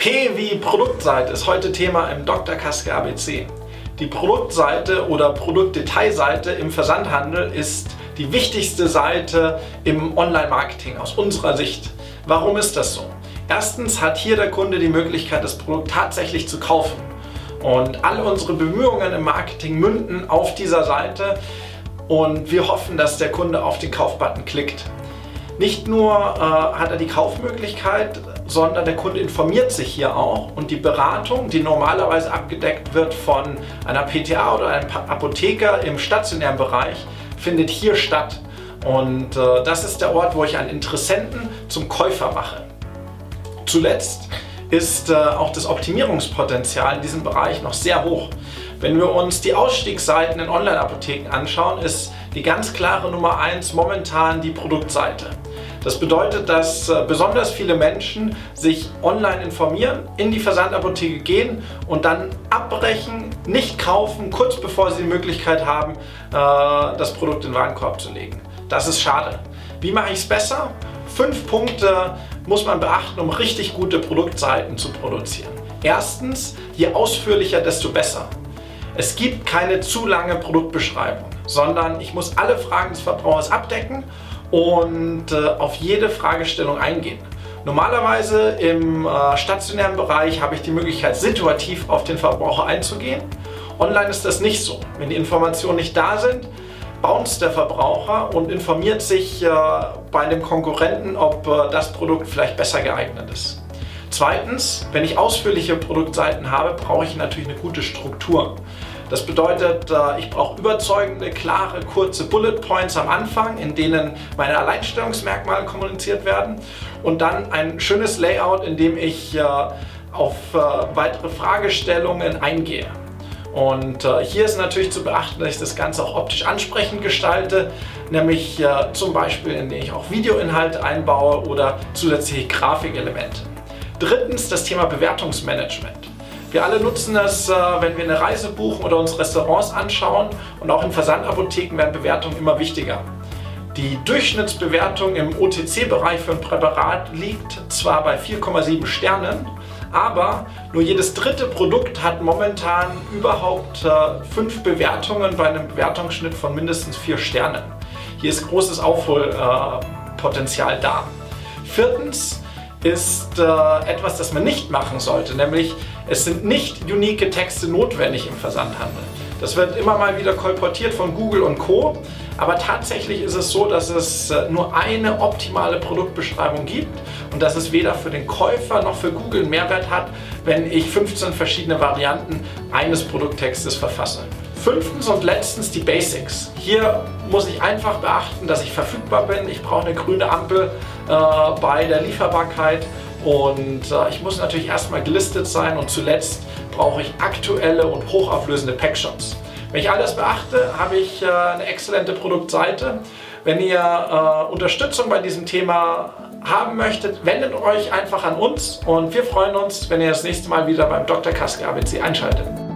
P wie Produktseite ist heute Thema im Dr. Kaske ABC. Die Produktseite oder Produktdetailseite im Versandhandel ist die wichtigste Seite im Online-Marketing aus unserer Sicht. Warum ist das so? Erstens hat hier der Kunde die Möglichkeit, das Produkt tatsächlich zu kaufen. Und alle unsere Bemühungen im Marketing münden auf dieser Seite und wir hoffen, dass der Kunde auf den Kaufbutton klickt. Nicht nur äh, hat er die Kaufmöglichkeit, sondern der Kunde informiert sich hier auch und die Beratung, die normalerweise abgedeckt wird von einer PTA oder einem Apotheker im stationären Bereich, findet hier statt. Und äh, das ist der Ort, wo ich einen Interessenten zum Käufer mache. Zuletzt ist äh, auch das Optimierungspotenzial in diesem Bereich noch sehr hoch. Wenn wir uns die Ausstiegsseiten in Online-Apotheken anschauen, ist die ganz klare Nummer 1 momentan die Produktseite. Das bedeutet, dass äh, besonders viele Menschen sich online informieren, in die Versandapotheke gehen und dann abbrechen, nicht kaufen, kurz bevor sie die Möglichkeit haben, äh, das Produkt in den Warenkorb zu legen. Das ist schade. Wie mache ich es besser? Fünf Punkte muss man beachten, um richtig gute Produktseiten zu produzieren. Erstens, je ausführlicher, desto besser. Es gibt keine zu lange Produktbeschreibung, sondern ich muss alle Fragen des Verbrauchers abdecken und äh, auf jede Fragestellung eingehen. Normalerweise im äh, stationären Bereich habe ich die Möglichkeit, situativ auf den Verbraucher einzugehen. Online ist das nicht so. Wenn die Informationen nicht da sind, bounced der Verbraucher und informiert sich äh, bei dem Konkurrenten, ob äh, das Produkt vielleicht besser geeignet ist. Zweitens, wenn ich ausführliche Produktseiten habe, brauche ich natürlich eine gute Struktur. Das bedeutet, äh, ich brauche überzeugende, klare, kurze Bullet Points am Anfang, in denen meine Alleinstellungsmerkmale kommuniziert werden und dann ein schönes Layout, in dem ich äh, auf äh, weitere Fragestellungen eingehe. Und hier ist natürlich zu beachten, dass ich das Ganze auch optisch ansprechend gestalte, nämlich zum Beispiel, indem ich auch Videoinhalte einbaue oder zusätzliche Grafikelemente. Drittens das Thema Bewertungsmanagement. Wir alle nutzen das, äh, wenn wir eine Reise buchen oder uns Restaurants anschauen und auch in Versandapotheken werden Bewertungen immer wichtiger. Die Durchschnittsbewertung im OTC-Bereich für ein Präparat liegt zwar bei 4,7 Sternen, aber nur jedes dritte Produkt hat momentan überhaupt äh, fünf Bewertungen bei einem Bewertungsschnitt von mindestens vier Sternen. Hier ist großes Aufholpotenzial äh, da. Viertens, ist äh, etwas, das man nicht machen sollte, nämlich es sind nicht unique Texte notwendig im Versandhandel. Das wird immer mal wieder kolportiert von Google und Co. Aber tatsächlich ist es so, dass es äh, nur eine optimale Produktbeschreibung gibt und dass es weder für den Käufer noch für Google Mehrwert hat, wenn ich 15 verschiedene Varianten eines Produkttextes verfasse. Fünftens und letztens die Basics. Hier muss ich einfach beachten, dass ich verfügbar bin. Ich brauche eine grüne Ampel äh, bei der Lieferbarkeit und äh, ich muss natürlich erstmal gelistet sein und zuletzt brauche ich aktuelle und hochauflösende Packshots. Wenn ich all das beachte, habe ich äh, eine exzellente Produktseite. Wenn ihr äh, Unterstützung bei diesem Thema haben möchtet, wendet euch einfach an uns und wir freuen uns, wenn ihr das nächste Mal wieder beim Dr. Kaske ABC einschaltet.